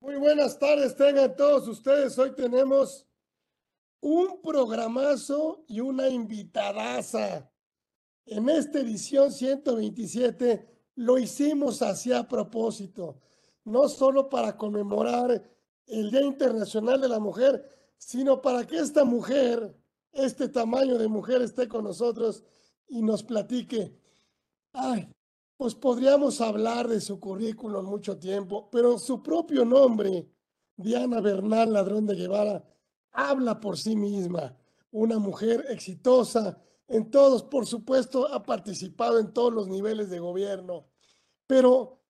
Muy buenas tardes, tengan todos ustedes. Hoy tenemos un programazo y una invitadaza. En esta edición 127 lo hicimos así a propósito, no solo para conmemorar el Día Internacional de la Mujer, sino para que esta mujer, este tamaño de mujer esté con nosotros y nos platique. Ay, pues podríamos hablar de su currículum mucho tiempo, pero su propio nombre, Diana Bernal Ladrón de Guevara, habla por sí misma. Una mujer exitosa en todos, por supuesto, ha participado en todos los niveles de gobierno, pero,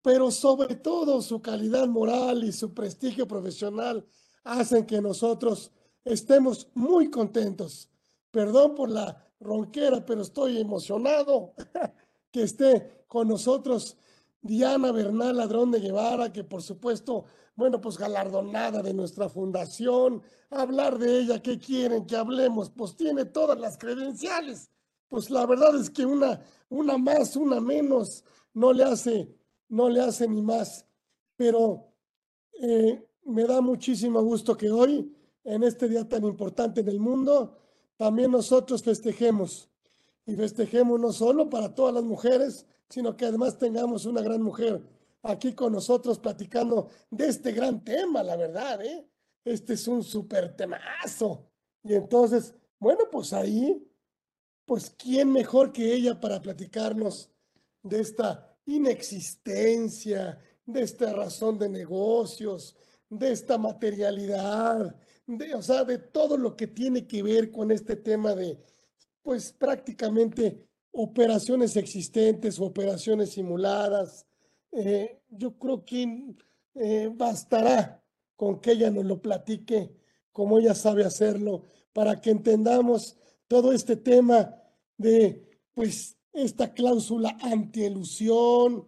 pero sobre todo su calidad moral y su prestigio profesional hacen que nosotros estemos muy contentos. Perdón por la ronquera, pero estoy emocionado. que esté con nosotros Diana Bernal Ladrón de Guevara, que por supuesto, bueno, pues galardonada de nuestra fundación, hablar de ella, ¿qué quieren que hablemos? Pues tiene todas las credenciales. Pues la verdad es que una, una más, una menos, no le hace, no le hace ni más. Pero eh, me da muchísimo gusto que hoy, en este día tan importante en el mundo, también nosotros festejemos y festejemos no solo para todas las mujeres, sino que además tengamos una gran mujer aquí con nosotros platicando de este gran tema, la verdad, ¿eh? Este es un súper temazo. Y entonces, bueno, pues ahí, pues, ¿quién mejor que ella para platicarnos de esta inexistencia, de esta razón de negocios, de esta materialidad, de, o sea, de todo lo que tiene que ver con este tema de pues prácticamente operaciones existentes, operaciones simuladas. Eh, yo creo que eh, bastará con que ella nos lo platique como ella sabe hacerlo para que entendamos todo este tema de pues esta cláusula antielusión,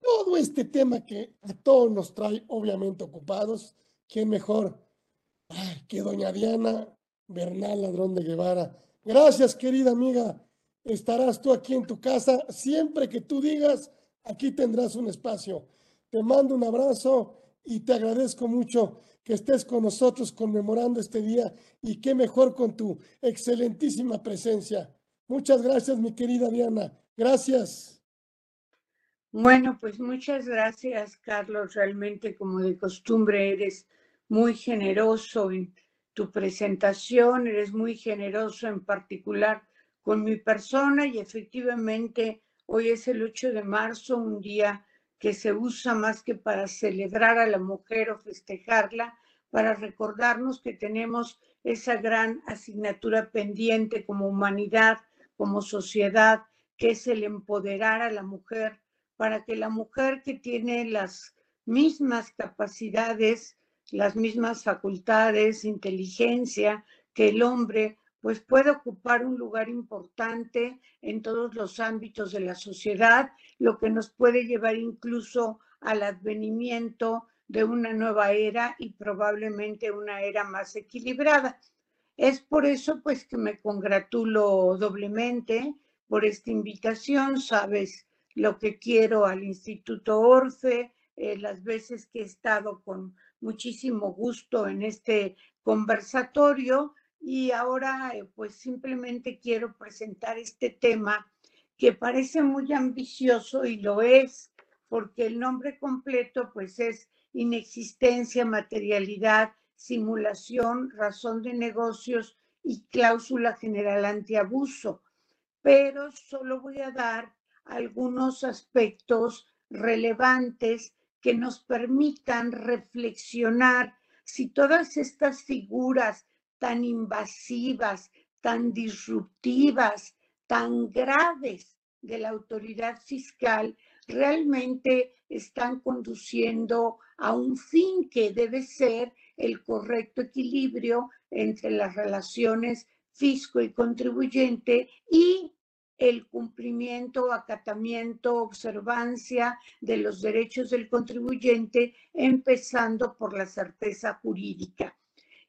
todo este tema que a todos nos trae obviamente ocupados. ¿Quién mejor que doña Diana Bernal Ladrón de Guevara? Gracias, querida amiga. Estarás tú aquí en tu casa. Siempre que tú digas, aquí tendrás un espacio. Te mando un abrazo y te agradezco mucho que estés con nosotros conmemorando este día y qué mejor con tu excelentísima presencia. Muchas gracias, mi querida Diana. Gracias. Bueno, pues muchas gracias, Carlos. Realmente, como de costumbre, eres muy generoso en tu presentación, eres muy generoso en particular con mi persona y efectivamente hoy es el 8 de marzo, un día que se usa más que para celebrar a la mujer o festejarla, para recordarnos que tenemos esa gran asignatura pendiente como humanidad, como sociedad, que es el empoderar a la mujer, para que la mujer que tiene las mismas capacidades las mismas facultades, inteligencia que el hombre, pues puede ocupar un lugar importante en todos los ámbitos de la sociedad, lo que nos puede llevar incluso al advenimiento de una nueva era y probablemente una era más equilibrada. Es por eso pues que me congratulo doblemente por esta invitación, sabes lo que quiero al Instituto Orfe, eh, las veces que he estado con muchísimo gusto en este conversatorio y ahora eh, pues simplemente quiero presentar este tema que parece muy ambicioso y lo es porque el nombre completo pues es inexistencia, materialidad, simulación, razón de negocios y cláusula general antiabuso. Pero solo voy a dar algunos aspectos relevantes que nos permitan reflexionar si todas estas figuras tan invasivas, tan disruptivas, tan graves de la autoridad fiscal realmente están conduciendo a un fin que debe ser el correcto equilibrio entre las relaciones fisco y contribuyente y el cumplimiento, acatamiento, observancia de los derechos del contribuyente, empezando por la certeza jurídica.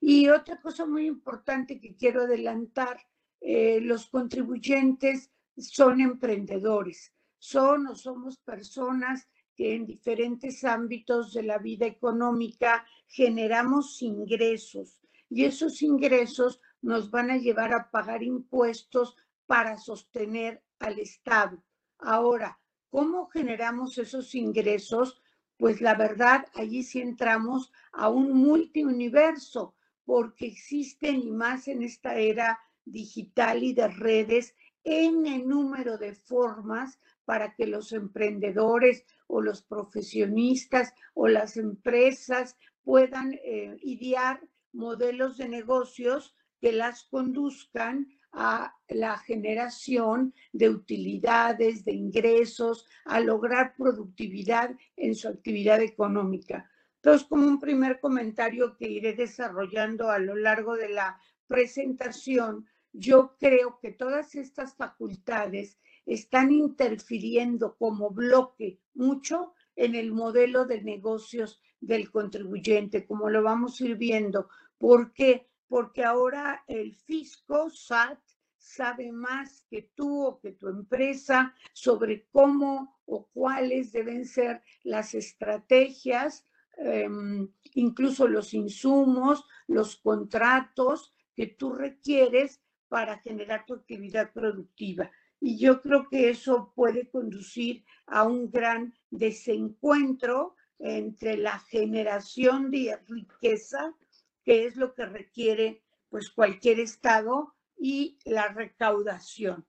Y otra cosa muy importante que quiero adelantar, eh, los contribuyentes son emprendedores, son o somos personas que en diferentes ámbitos de la vida económica generamos ingresos y esos ingresos nos van a llevar a pagar impuestos para sostener al Estado. Ahora, ¿cómo generamos esos ingresos? Pues la verdad, allí sí entramos a un multiuniverso, porque existen y más en esta era digital y de redes, en número de formas para que los emprendedores o los profesionistas o las empresas puedan eh, idear modelos de negocios que las conduzcan a la generación de utilidades, de ingresos, a lograr productividad en su actividad económica. Entonces, como un primer comentario que iré desarrollando a lo largo de la presentación, yo creo que todas estas facultades están interfiriendo como bloque mucho en el modelo de negocios del contribuyente, como lo vamos a ir viendo. ¿Por qué? Porque ahora el fisco, SAT, sabe más que tú o que tu empresa sobre cómo o cuáles deben ser las estrategias, em, incluso los insumos, los contratos que tú requieres para generar tu actividad productiva. Y yo creo que eso puede conducir a un gran desencuentro entre la generación de riqueza, que es lo que requiere pues cualquier estado, y la recaudación.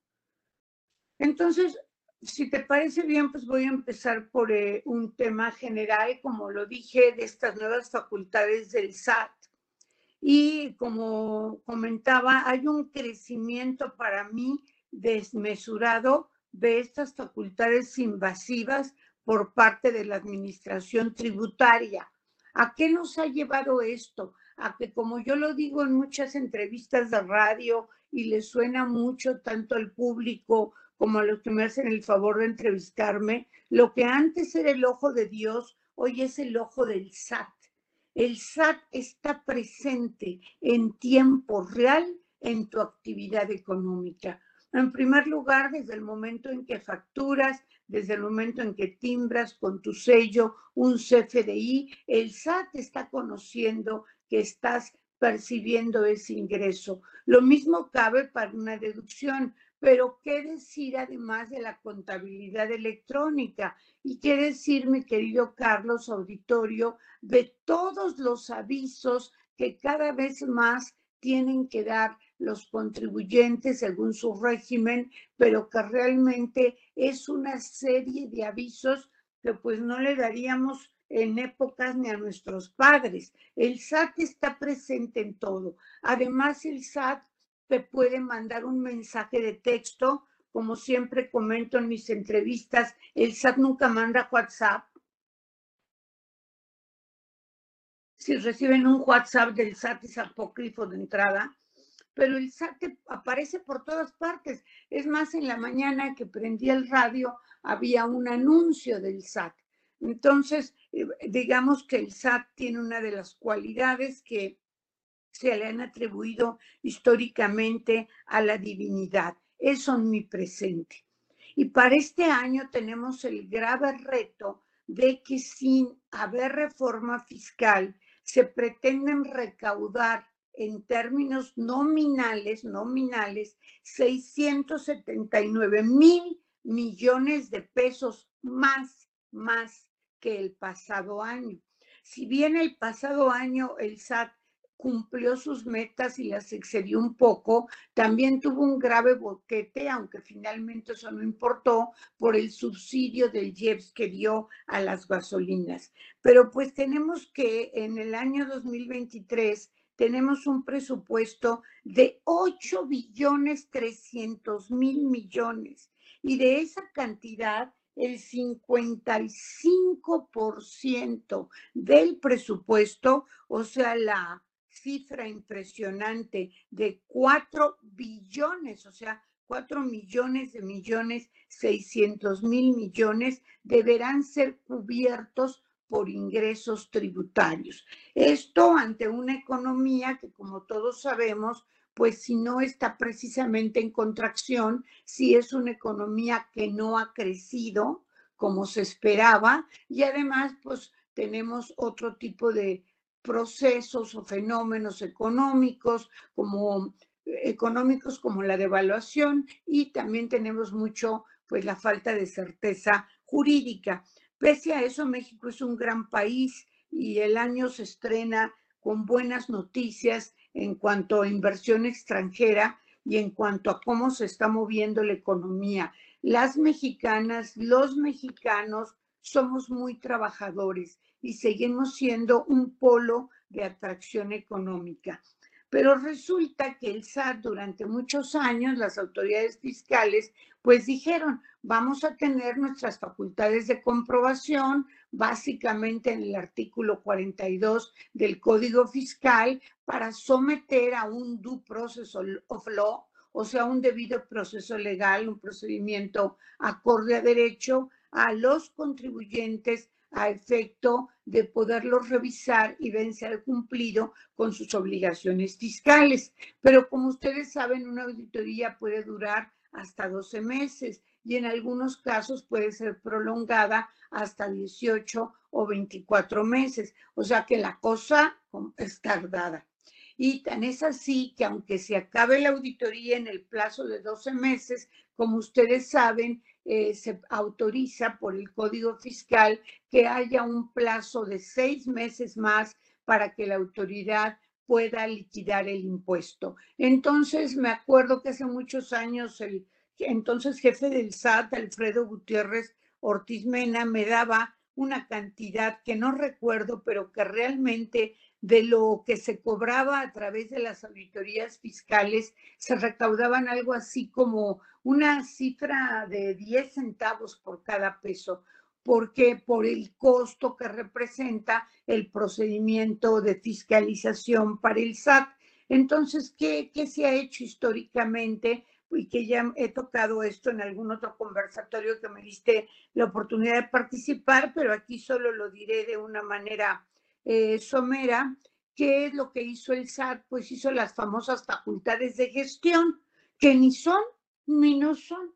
Entonces, si te parece bien, pues voy a empezar por eh, un tema general, como lo dije, de estas nuevas facultades del SAT. Y como comentaba, hay un crecimiento para mí desmesurado de estas facultades invasivas por parte de la administración tributaria. ¿A qué nos ha llevado esto? A que, como yo lo digo en muchas entrevistas de radio y le suena mucho tanto al público como a los que me hacen el favor de entrevistarme, lo que antes era el ojo de Dios, hoy es el ojo del SAT. El SAT está presente en tiempo real en tu actividad económica. En primer lugar, desde el momento en que facturas, desde el momento en que timbras con tu sello un CFDI, el SAT está conociendo que estás percibiendo ese ingreso. Lo mismo cabe para una deducción, pero ¿qué decir además de la contabilidad electrónica? Y qué decir, mi querido Carlos Auditorio, de todos los avisos que cada vez más tienen que dar los contribuyentes según su régimen, pero que realmente es una serie de avisos que pues no le daríamos en épocas ni a nuestros padres. El SAT está presente en todo. Además, el SAT te puede mandar un mensaje de texto, como siempre comento en mis entrevistas, el SAT nunca manda WhatsApp. Si reciben un WhatsApp del SAT es apócrifo de entrada, pero el SAT aparece por todas partes. Es más, en la mañana que prendí el radio había un anuncio del SAT. Entonces, eh, digamos que el SAT tiene una de las cualidades que se le han atribuido históricamente a la divinidad. Es omnipresente. Y para este año tenemos el grave reto de que sin haber reforma fiscal se pretenden recaudar en términos nominales, nominales, 679 mil millones de pesos más, más que el pasado año. Si bien el pasado año el SAT cumplió sus metas y las excedió un poco, también tuvo un grave boquete, aunque finalmente eso no importó, por el subsidio del IEPS que dio a las gasolinas. Pero pues tenemos que en el año 2023 tenemos un presupuesto de 8 billones 300 mil millones y de esa cantidad el 55% del presupuesto, o sea, la cifra impresionante de 4 billones, o sea, 4 millones de millones, 600 mil millones, deberán ser cubiertos por ingresos tributarios. Esto ante una economía que, como todos sabemos, pues si no está precisamente en contracción, si es una economía que no ha crecido, como se esperaba y además pues tenemos otro tipo de procesos o fenómenos económicos como económicos como la devaluación y también tenemos mucho pues la falta de certeza jurídica. Pese a eso, México es un gran país y el año se estrena con buenas noticias en cuanto a inversión extranjera y en cuanto a cómo se está moviendo la economía. Las mexicanas, los mexicanos, somos muy trabajadores y seguimos siendo un polo de atracción económica. Pero resulta que el SAT durante muchos años, las autoridades fiscales, pues dijeron, vamos a tener nuestras facultades de comprobación, básicamente en el artículo 42 del Código Fiscal, para someter a un due process of law, o sea, un debido proceso legal, un procedimiento acorde a derecho a los contribuyentes a efecto de poderlos revisar y vencer cumplido con sus obligaciones fiscales. Pero como ustedes saben, una auditoría puede durar hasta 12 meses y en algunos casos puede ser prolongada hasta 18 o 24 meses. O sea que la cosa es tardada. Y tan es así que aunque se acabe la auditoría en el plazo de 12 meses, como ustedes saben, eh, se autoriza por el Código Fiscal que haya un plazo de seis meses más para que la autoridad pueda liquidar el impuesto. Entonces, me acuerdo que hace muchos años el entonces jefe del SAT, Alfredo Gutiérrez Ortiz Mena, me daba una cantidad que no recuerdo, pero que realmente de lo que se cobraba a través de las auditorías fiscales, se recaudaban algo así como una cifra de 10 centavos por cada peso, porque por el costo que representa el procedimiento de fiscalización para el SAT. Entonces, ¿qué, se ha hecho históricamente? Y que ya he tocado esto en algún otro conversatorio que me diste la oportunidad de participar, pero aquí solo lo diré de una manera eh, somera, ¿qué es lo que hizo el SAT? Pues hizo las famosas facultades de gestión, que ni son ni no son.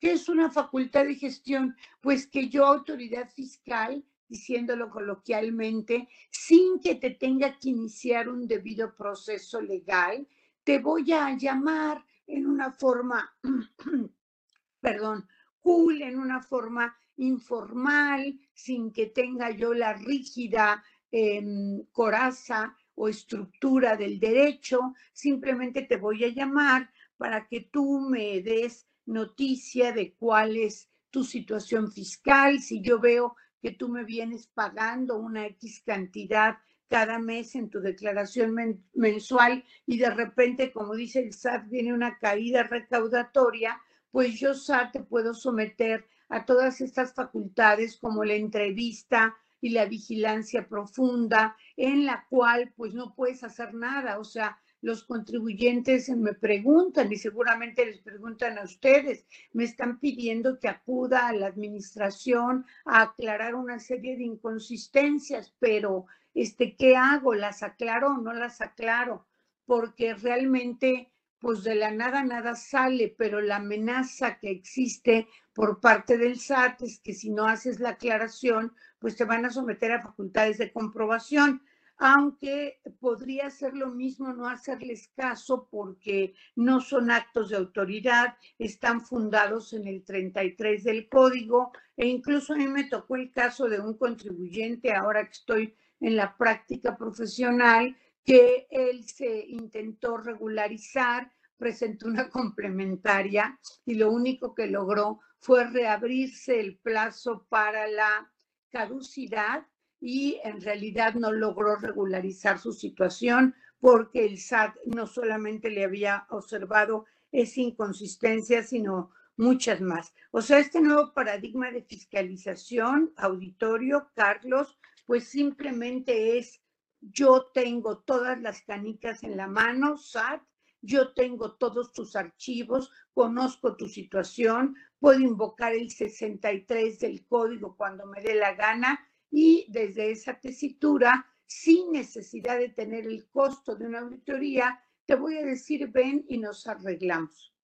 ¿Qué es una facultad de gestión? Pues que yo, autoridad fiscal, diciéndolo coloquialmente, sin que te tenga que iniciar un debido proceso legal, te voy a llamar en una forma, perdón, cool, en una forma informal, sin que tenga yo la rígida Em, coraza o estructura del derecho, simplemente te voy a llamar para que tú me des noticia de cuál es tu situación fiscal, si yo veo que tú me vienes pagando una X cantidad cada mes en tu declaración mensual y de repente, como dice el SAT, viene una caída recaudatoria, pues yo SAT te puedo someter a todas estas facultades como la entrevista, y la vigilancia profunda en la cual pues no puedes hacer nada, o sea, los contribuyentes me preguntan y seguramente les preguntan a ustedes, me están pidiendo que acuda a la administración a aclarar una serie de inconsistencias, pero este, ¿qué hago? ¿Las aclaro o no las aclaro? Porque realmente pues de la nada nada sale, pero la amenaza que existe por parte del SAT es que si no haces la aclaración, pues te van a someter a facultades de comprobación, aunque podría ser lo mismo no hacerles caso porque no son actos de autoridad, están fundados en el 33 del código e incluso a mí me tocó el caso de un contribuyente ahora que estoy en la práctica profesional que él se intentó regularizar, presentó una complementaria y lo único que logró fue reabrirse el plazo para la caducidad y en realidad no logró regularizar su situación porque el SAT no solamente le había observado esa inconsistencia, sino muchas más. O sea, este nuevo paradigma de fiscalización, auditorio, Carlos, pues simplemente es yo tengo todas las canicas en la mano, SAT, yo tengo todos tus archivos, conozco tu situación, puedo invocar el 63 del código cuando me dé la gana y desde esa tesitura, sin necesidad de tener el costo de una auditoría, te voy a decir, ven y nos arreglamos.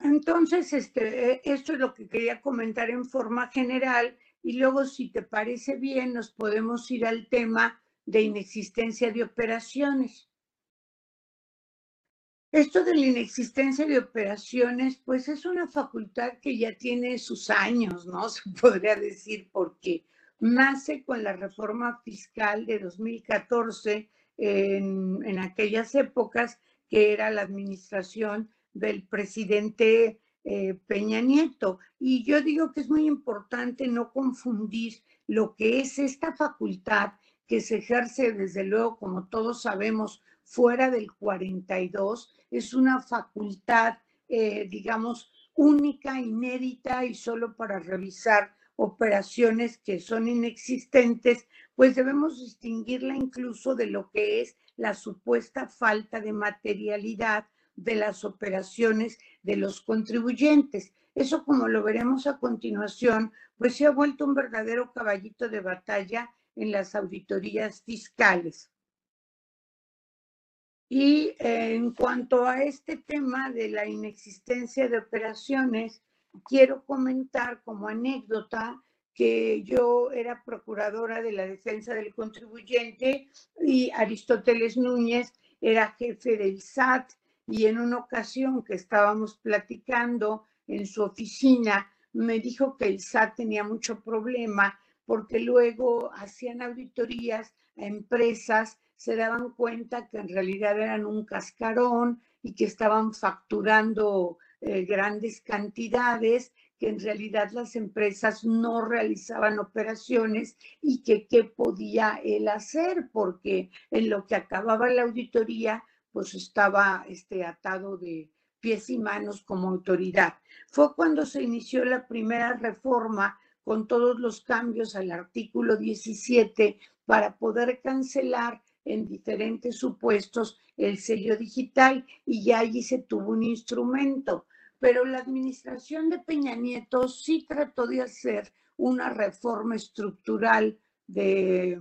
Entonces, este, eh, esto es lo que quería comentar en forma general y luego, si te parece bien, nos podemos ir al tema de inexistencia de operaciones. Esto de la inexistencia de operaciones, pues es una facultad que ya tiene sus años, ¿no? Se podría decir, porque nace con la reforma fiscal de 2014 en, en aquellas épocas que era la administración del presidente eh, Peña Nieto. Y yo digo que es muy importante no confundir lo que es esta facultad que se ejerce desde luego, como todos sabemos, fuera del 42 es una facultad, eh, digamos, única, inédita y solo para revisar operaciones que son inexistentes, pues debemos distinguirla incluso de lo que es la supuesta falta de materialidad de las operaciones de los contribuyentes. Eso, como lo veremos a continuación, pues se ha vuelto un verdadero caballito de batalla en las auditorías fiscales. Y en cuanto a este tema de la inexistencia de operaciones, quiero comentar como anécdota que yo era procuradora de la defensa del contribuyente y Aristóteles Núñez era jefe del SAT y en una ocasión que estábamos platicando en su oficina, me dijo que el SAT tenía mucho problema porque luego hacían auditorías a empresas se daban cuenta que en realidad eran un cascarón y que estaban facturando eh, grandes cantidades, que en realidad las empresas no realizaban operaciones y que qué podía él hacer, porque en lo que acababa la auditoría, pues estaba este, atado de pies y manos como autoridad. Fue cuando se inició la primera reforma con todos los cambios al artículo 17 para poder cancelar en diferentes supuestos el sello digital y ya allí se tuvo un instrumento. Pero la administración de Peña Nieto sí trató de hacer una reforma estructural de,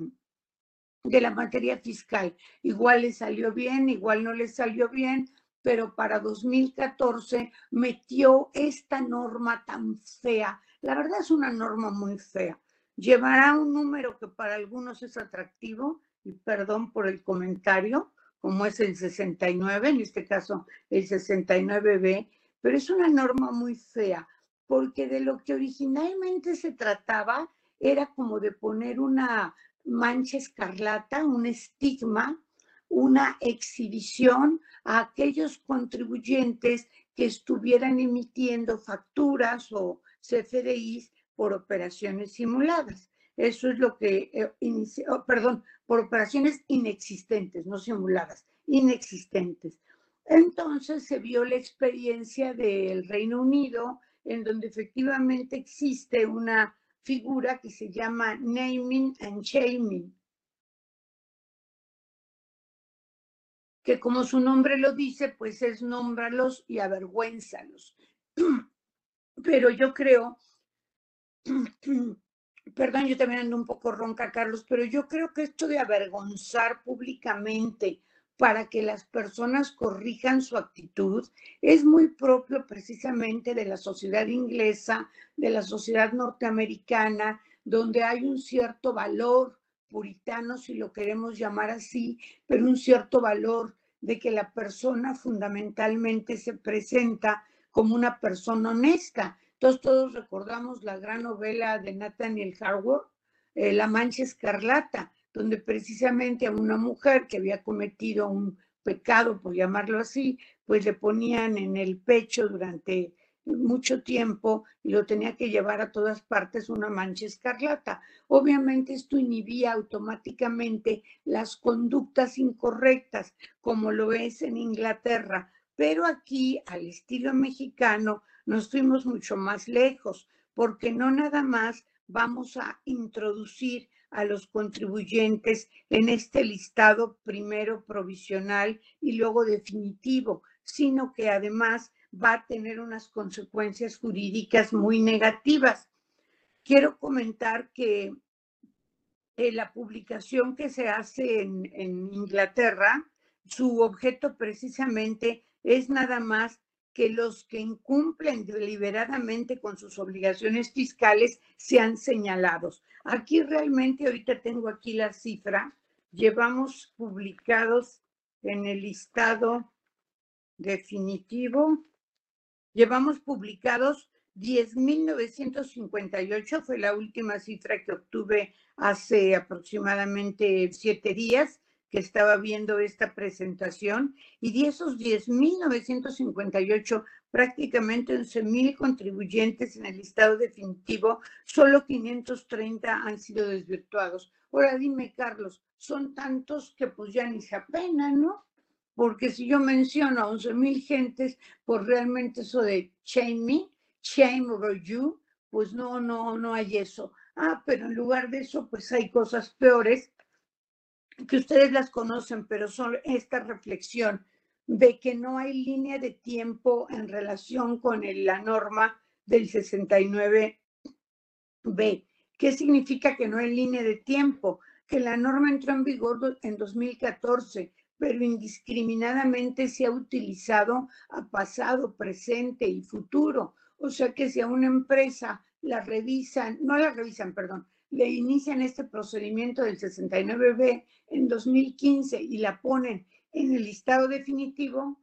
de la materia fiscal. Igual le salió bien, igual no le salió bien, pero para 2014 metió esta norma tan fea. La verdad es una norma muy fea. Llevará un número que para algunos es atractivo, y perdón por el comentario, como es el 69, en este caso el 69B, pero es una norma muy fea, porque de lo que originalmente se trataba era como de poner una mancha escarlata, un estigma, una exhibición a aquellos contribuyentes que estuvieran emitiendo facturas o CFDIs por operaciones simuladas. Eso es lo que eh, oh, perdón, por operaciones inexistentes, no simuladas, inexistentes. Entonces se vio la experiencia del Reino Unido, en donde efectivamente existe una figura que se llama naming and shaming, que como su nombre lo dice, pues es nómbralos y avergüénzalos. Pero yo creo perdón, yo también ando un poco ronca, Carlos, pero yo creo que esto de avergonzar públicamente para que las personas corrijan su actitud es muy propio precisamente de la sociedad inglesa, de la sociedad norteamericana, donde hay un cierto valor puritano, si lo queremos llamar así, pero un cierto valor de que la persona fundamentalmente se presenta como una persona honesta. Entonces todos recordamos la gran novela de Nathaniel Harwood, eh, La Mancha Escarlata, donde precisamente a una mujer que había cometido un pecado, por llamarlo así, pues le ponían en el pecho durante mucho tiempo y lo tenía que llevar a todas partes una mancha escarlata. Obviamente esto inhibía automáticamente las conductas incorrectas, como lo es en Inglaterra, pero aquí, al estilo mexicano, nos fuimos mucho más lejos, porque no nada más vamos a introducir a los contribuyentes en este listado primero provisional y luego definitivo, sino que además va a tener unas consecuencias jurídicas muy negativas. Quiero comentar que eh, la publicación que se hace en, en Inglaterra, su objeto precisamente es nada más que los que incumplen deliberadamente con sus obligaciones fiscales sean señalados. Aquí realmente, ahorita tengo aquí la cifra, llevamos publicados en el listado definitivo, llevamos publicados 10.958, fue la última cifra que obtuve hace aproximadamente siete días que estaba viendo esta presentación y de esos 10.958, prácticamente 11.000 contribuyentes en el listado definitivo, solo 530 han sido desvirtuados. Ahora dime, Carlos, son tantos que pues ya ni se apena, ¿no? Porque si yo menciono a 11.000 gentes por realmente eso de shame me, shame over you, pues no, no, no hay eso. Ah, pero en lugar de eso, pues hay cosas peores que ustedes las conocen, pero son esta reflexión de que no hay línea de tiempo en relación con la norma del 69B. ¿Qué significa que no hay línea de tiempo? Que la norma entró en vigor en 2014, pero indiscriminadamente se ha utilizado a pasado, presente y futuro. O sea que si a una empresa la revisan, no la revisan, perdón, le inician este procedimiento del 69B en 2015 y la ponen en el listado definitivo,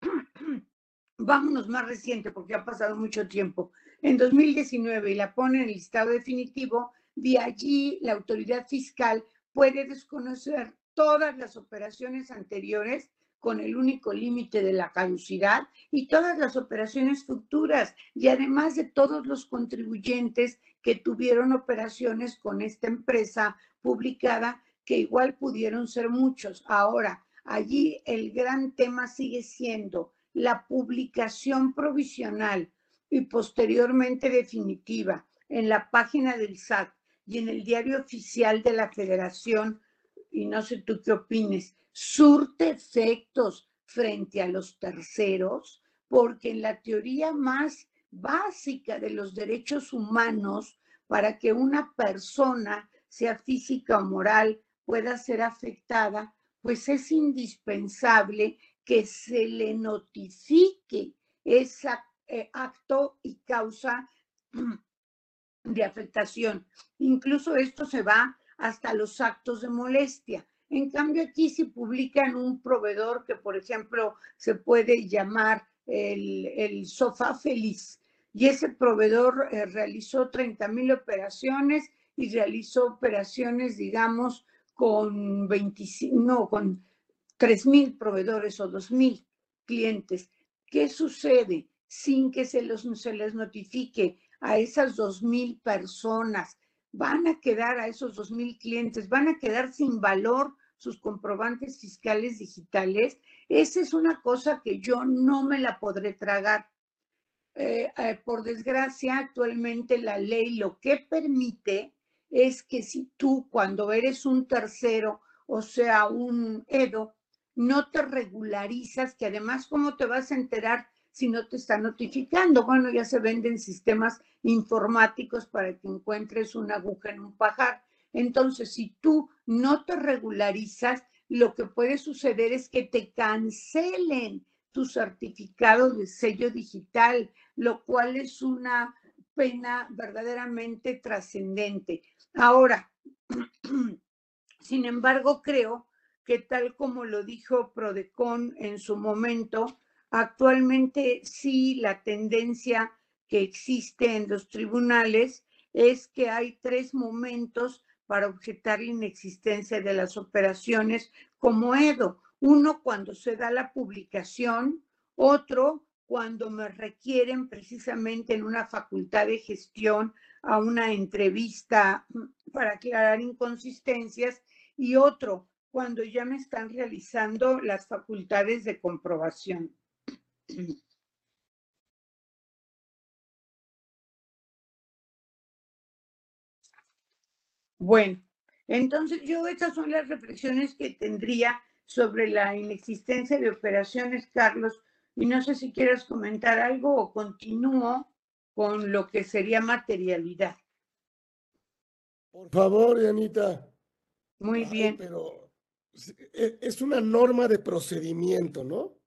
vámonos más reciente porque ha pasado mucho tiempo, en 2019 y la ponen en el listado definitivo, de allí la autoridad fiscal puede desconocer todas las operaciones anteriores con el único límite de la caducidad y todas las operaciones futuras y además de todos los contribuyentes que tuvieron operaciones con esta empresa publicada, que igual pudieron ser muchos. Ahora, allí el gran tema sigue siendo la publicación provisional y posteriormente definitiva en la página del SAT y en el diario oficial de la Federación, y no sé tú qué opines, surte efectos frente a los terceros, porque en la teoría más básica de los derechos humanos, para que una persona, sea física o moral, pueda ser afectada, pues es indispensable que se le notifique ese eh, acto y causa de afectación. Incluso esto se va hasta los actos de molestia. En cambio, aquí si publican un proveedor que, por ejemplo, se puede llamar el, sofá feliz, y ese proveedor eh, realizó 30 mil operaciones y realizó operaciones, digamos, con 25, no, con 3 mil proveedores o 2 mil clientes. ¿Qué sucede sin que se, los, se les notifique a esas 2 mil personas? Van a quedar a esos 2 mil clientes, van a quedar sin valor sus comprobantes fiscales digitales, esa es una cosa que yo no me la podré tragar. Eh, eh, por desgracia, actualmente la ley lo que permite es que si tú cuando eres un tercero, o sea, un EDO, no te regularizas, que además, ¿cómo te vas a enterar si no te está notificando? Bueno, ya se venden sistemas informáticos para que encuentres una aguja en un pajar. Entonces, si tú no te regularizas, lo que puede suceder es que te cancelen tu certificado de sello digital, lo cual es una pena verdaderamente trascendente. Ahora, sin embargo, creo que tal como lo dijo Prodecon en su momento, actualmente sí la tendencia que existe en los tribunales es que hay tres momentos para objetar la inexistencia de las operaciones como EDO. Uno cuando se da la publicación, otro cuando me requieren precisamente en una facultad de gestión a una entrevista para aclarar inconsistencias y otro cuando ya me están realizando las facultades de comprobación. Bueno, entonces yo estas son las reflexiones que tendría sobre la inexistencia de operaciones, Carlos, y no sé si quieres comentar algo o continúo con lo que sería materialidad. Por favor, Yanita. Muy bien. Pero e, es una norma de procedimiento, ¿no?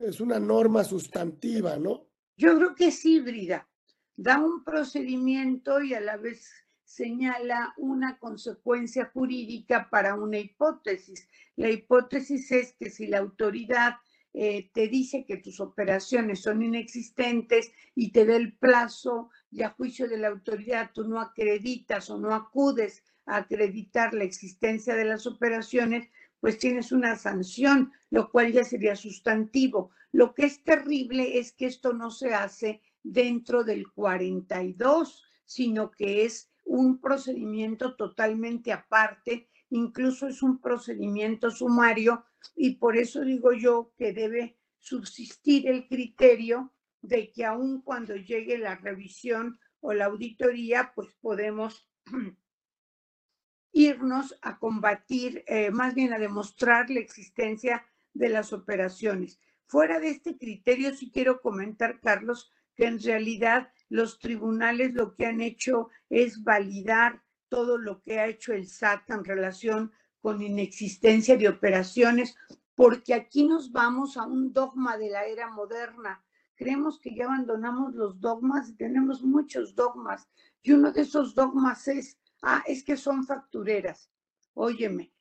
es una norma sustantiva, ¿no? Yo creo que es híbrida. Da un procedimiento y a la vez señala una consecuencia jurídica para una hipótesis. La hipótesis es que si la autoridad eh, te dice que tus operaciones son inexistentes y te da el plazo y a juicio de la autoridad tú no acreditas o no acudes a acreditar la existencia de las operaciones, pues tienes una sanción, lo cual ya sería sustantivo. Lo que es terrible es que esto no se hace dentro del 42, sino que es un procedimiento totalmente aparte, incluso es un procedimiento sumario y por eso digo yo que debe subsistir el criterio de que aun cuando llegue la revisión o la auditoría, pues podemos irnos a combatir, eh, más bien a demostrar la existencia de las operaciones. Fuera de este criterio, sí quiero comentar, Carlos, que en realidad los tribunales lo que han hecho es validar todo lo que ha hecho el SAT en relación con inexistencia de operaciones, porque aquí nos vamos a un dogma de la era moderna. Creemos que ya abandonamos los dogmas y tenemos muchos dogmas. Y uno de esos dogmas es, ah, es que son factureras. Óyeme,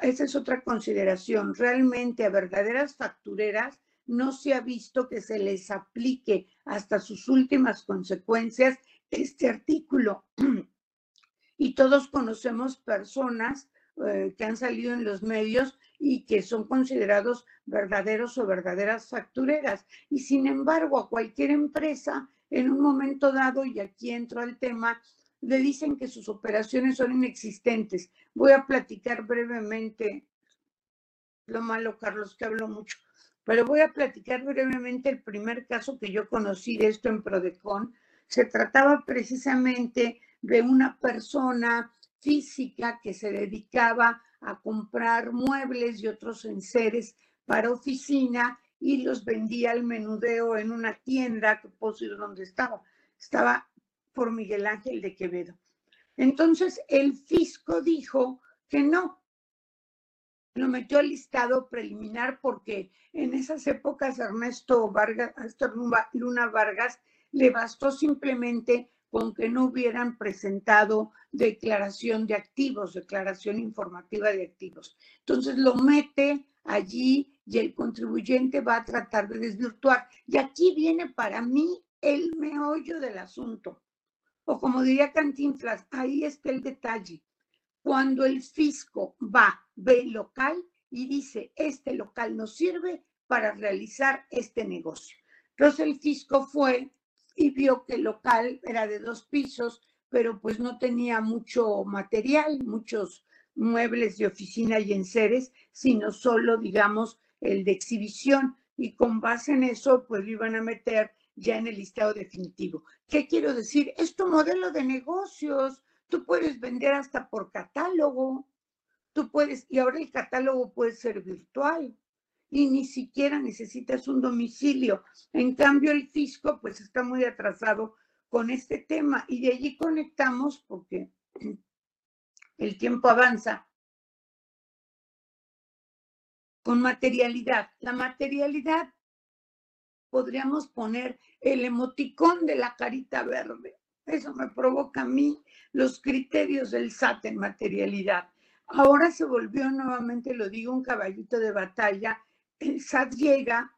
esa es otra consideración. Realmente a verdaderas factureras no se ha visto que se les aplique hasta sus últimas consecuencias este artículo. y todos conocemos personas eh, que han salido en los medios y que son considerados verdaderos o verdaderas factureras. Y sin embargo, a cualquier empresa, en un momento dado, y aquí entro al tema, le dicen que sus operaciones son inexistentes. Voy a platicar brevemente, lo malo, Carlos, que hablo mucho, pero voy a platicar brevemente el primer caso que yo conocí de esto en Prodecon. Se trataba precisamente de una persona física que se dedicaba a comprar muebles y otros enseres para oficina y los vendía al menudeo en una tienda que puedo decir dónde estaba. Estaba por Miguel Ángel de Quevedo. Entonces el fisco dijo que no. Lo metió al listado preliminar porque en esas épocas Ernesto Vargas, Luna Vargas le bastó simplemente con que no hubieran presentado declaración de activos, declaración informativa de activos. Entonces lo mete allí y el contribuyente va a tratar de desvirtuar. Y aquí viene para mí el meollo del asunto. O como diría Cantinflas, ahí está el detalle. Cuando el fisco va, ve el local y dice, este local nos sirve para realizar este negocio. Entonces el fisco fue y vio que el local era de dos pisos, pero pues no tenía mucho material, muchos muebles de oficina y enseres, sino solo, digamos, el de exhibición. Y con base en eso, pues lo iban a meter ya en el listado definitivo. ¿Qué quiero decir? Es tu modelo de negocios. Tú puedes vender hasta por catálogo. Tú puedes, y ahora el catálogo puede ser virtual y ni siquiera necesitas un domicilio. En cambio, el fisco pues está muy atrasado con este tema y de allí conectamos porque el tiempo avanza con materialidad. La materialidad podríamos poner el emoticón de la carita verde. Eso me provoca a mí los criterios del SAT en materialidad. Ahora se volvió nuevamente, lo digo, un caballito de batalla el SAT llega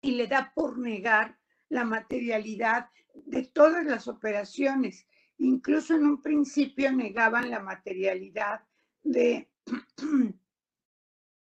y le da por negar la materialidad de todas las operaciones. Incluso en un principio negaban la materialidad de,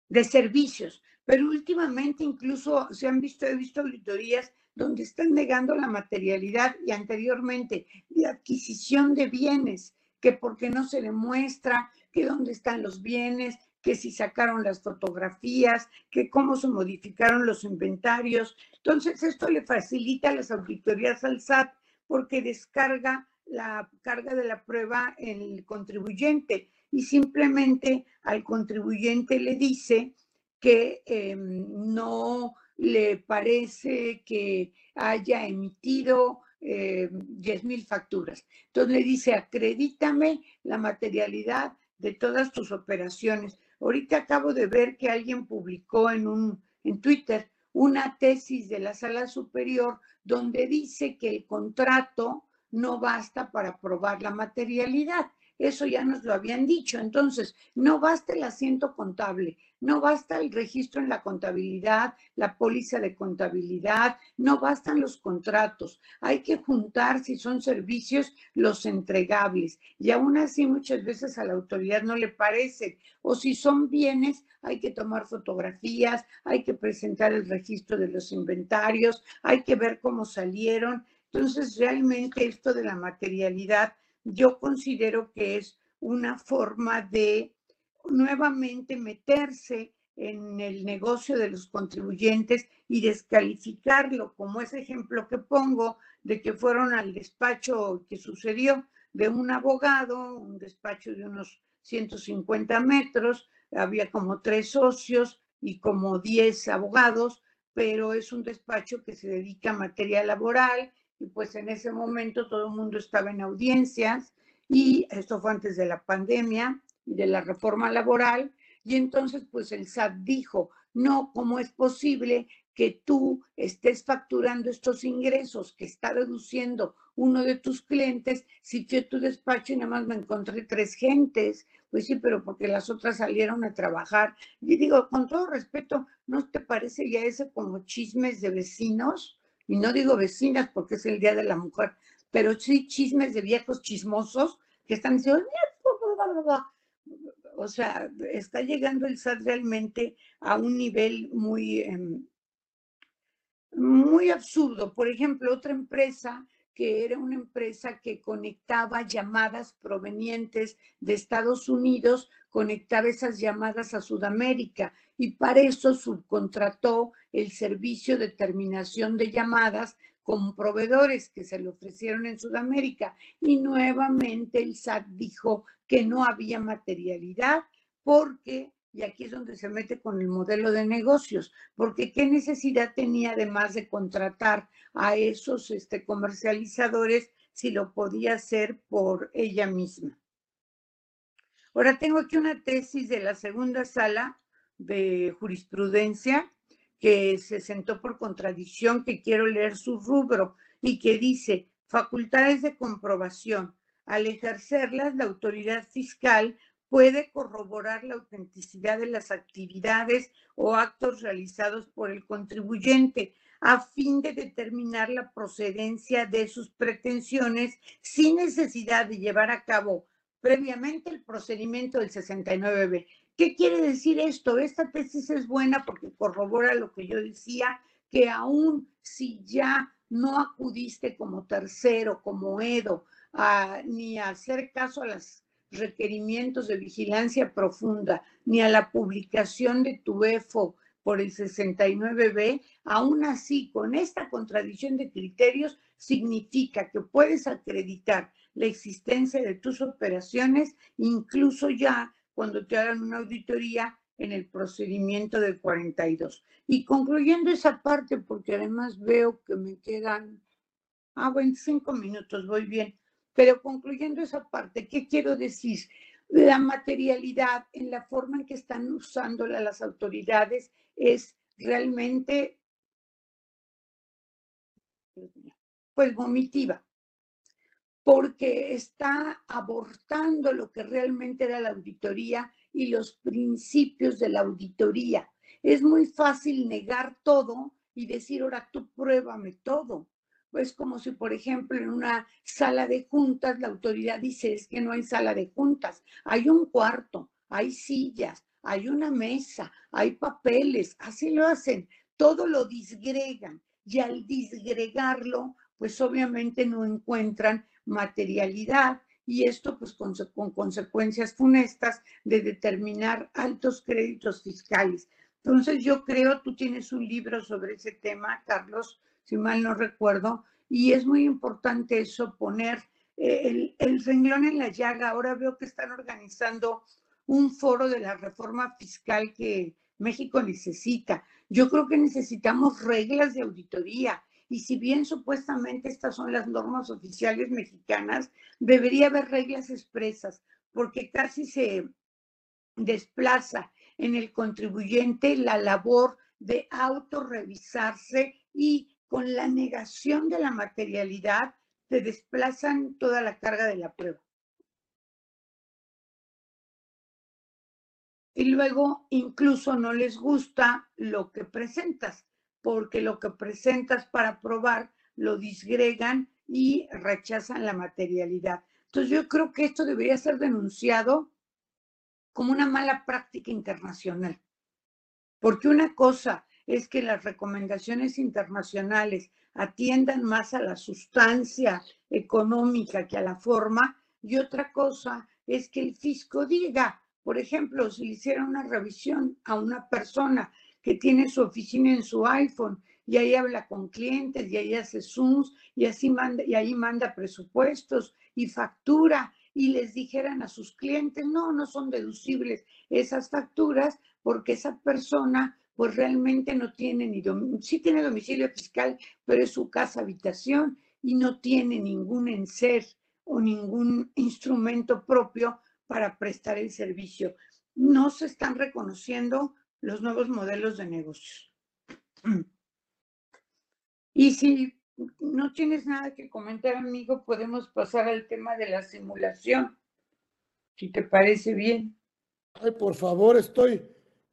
de servicios, pero últimamente incluso se han visto, he visto auditorías donde están negando la materialidad y anteriormente de adquisición de bienes, que porque no se demuestra que dónde están los bienes, que si sacaron las fotografías, que cómo se modificaron los inventarios. Entonces, esto le facilita las auditorías al SAT porque descarga la carga de la prueba en el contribuyente y simplemente al contribuyente le dice que em, no le parece que haya emitido eh, 10 mil facturas. Entonces le dice, acredítame la materialidad de todas tus operaciones. Ahorita acabo de ver que alguien publicó en un en Twitter una tesis de la sala superior donde dice que el contrato no basta para probar la materialidad. Eso ya nos lo habían dicho. Entonces, no basta el asiento contable, no basta el registro en la contabilidad, la póliza de contabilidad, no bastan los contratos. Hay que juntar, si son servicios, los entregables. Y aún así muchas veces a la autoridad no le parece. O si son bienes, hay que tomar fotografías, hay que presentar el registro de los inventarios, hay que ver cómo salieron. Entonces, realmente esto de la materialidad yo considero que es una forma de nuevamente meterse en el negocio de los contribuyentes y descalificarlo, como ese ejemplo que pongo de que fueron al despacho que sucedió de un abogado, un despacho de unos 150 metros, había como tres socios y como 10 abogados, pero es un despacho que se dedica a materia laboral y pues en ese momento todo el mundo estaba en audiencias y esto fue antes de la pandemia de la reforma laboral y entonces pues el SAT dijo, no, ¿cómo es posible que tú estés facturando estos ingresos que está reduciendo uno de tus clientes si a tu despacho y nada más me encontré tres gentes? Pues sí, pero porque las otras salieron a trabajar. Y digo, con todo respeto, ¿no te parece ya ese como chismes de vecinos? y no digo vecinas porque es el Día de la Mujer, pero sí chismes de viejos chismosos que están diciendo, o sea, está llegando el SAT realmente a un nivel muy, em, muy absurdo. Por ejemplo, otra empresa que era una empresa que conectaba llamadas provenientes de Estados Unidos, conectaba esas llamadas a Sudamérica y para eso subcontrató el servicio de terminación de llamadas con proveedores que se le ofrecieron en Sudamérica. Y nuevamente el SAT dijo que no había materialidad porque, y aquí es donde se mete con el modelo de negocios, porque qué necesidad tenía además de contratar a esos este, comercializadores si lo podía hacer por ella misma. Ahora tengo aquí una tesis de la segunda sala de jurisprudencia que se sentó por contradicción, que quiero leer su rubro y que dice, facultades de comprobación. Al ejercerlas, la autoridad fiscal puede corroborar la autenticidad de las actividades o actos realizados por el contribuyente a fin de determinar la procedencia de sus pretensiones sin necesidad de llevar a cabo previamente el procedimiento del 69B. ¿Qué quiere decir esto? Esta tesis es buena porque corrobora lo que yo decía, que aún si ya no acudiste como tercero, como Edo, ni a hacer caso a los requerimientos de vigilancia profunda, ni a la publicación de tu EFO por el 69B, aún así, con esta contradicción de criterios, significa que puedes acreditar la existencia de tus operaciones, incluso ya cuando te hagan una auditoría en el procedimiento del 42. Y concluyendo esa parte, porque además veo que me quedan, ah, 25 minutos, voy bien, pero concluyendo esa parte, ¿qué quiero decir? La materialidad en la forma en que están usándola las autoridades es realmente, pues, vomitiva porque está abortando lo que realmente era la auditoría y los principios de la auditoría. Es muy fácil negar todo y decir, ahora tú pruébame todo. Pues como si, por ejemplo, en una sala de juntas la autoridad dice, es que no hay sala de juntas, hay un cuarto, hay sillas, hay una mesa, hay papeles, así lo hacen, todo lo disgregan y al disgregarlo, pues obviamente no encuentran materialidad y esto pues con, consecuencias funestas de determinar altos créditos fiscales. Entonces yo creo, tú tienes un libro sobre ese tema, Carlos, si mal no recuerdo, y es muy importante eso, poner eh, el, el renglón en la llaga. Ahora veo que están organizando un foro de la reforma fiscal que México necesita. Yo creo que necesitamos reglas de auditoría, y si bien supuestamente estas son las normas oficiales mexicanas, debería haber reglas expresas, porque casi se desplaza en el contribuyente la labor de autorrevisarse y con la negación de la materialidad te desplazan toda la carga de la prueba. Y luego incluso no les gusta lo que presentas, porque lo que presentas para probar lo disgregan y rechazan la materialidad. Entonces yo creo que esto debería ser denunciado como una mala práctica internacional, porque una cosa es que las recomendaciones internacionales atiendan más a la sustancia económica que a la forma, y otra cosa es que el fisco diga, por ejemplo, si le hiciera una revisión a una persona que tiene su oficina en su iPhone y ahí habla con clientes y ahí hace Zooms y así manda y ahí manda presupuestos y factura y les dijeran a sus clientes, no, no son deducibles esas facturas porque esa persona pues realmente no tiene ni domicilio, sí tiene domicilio fiscal, pero es su casa habitación y no tiene ningún enser o ningún instrumento propio para prestar el servicio. No se están reconociendo los nuevos modelos de negocios. Y si no tienes nada que comentar, amigo, podemos pasar al tema de la simulación, si te parece bien. Ay, por favor, estoy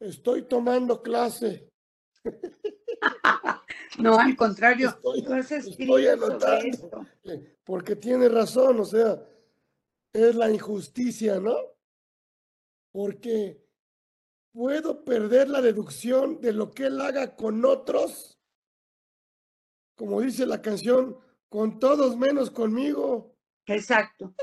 Estoy tomando clase. No, al contrario, estoy, estoy anotando, porque tiene razón, o sea, es la injusticia, ¿no? Porque puedo perder la deducción de lo que él haga con otros, como dice la canción, con todos menos conmigo. Exacto.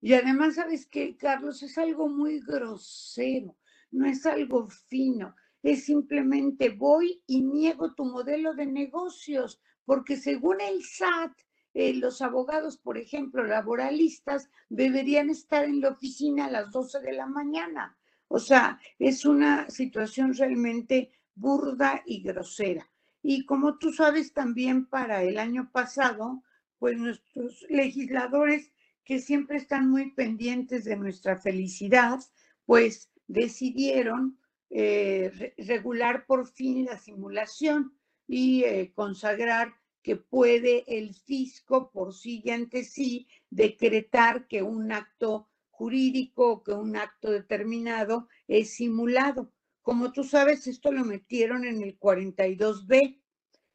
Y además, ¿sabes qué, Carlos? Es algo muy grosero no es algo fino, es simplemente voy y niego tu modelo de negocios, porque según el SAT, eh, los abogados, por ejemplo, laboralistas, deberían estar en la oficina a las 12 de la mañana. O sea, es una situación realmente burda y grosera. Y como tú sabes también para el año pasado, pues nuestros legisladores que siempre están muy pendientes de nuestra felicidad, pues decidieron eh, regular por fin la simulación y eh, consagrar que puede el fisco por sí y ante sí decretar que un acto jurídico que un acto determinado es simulado. Como tú sabes, esto lo metieron en el 42B